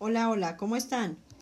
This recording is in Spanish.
Hola, hola, ¿cómo están?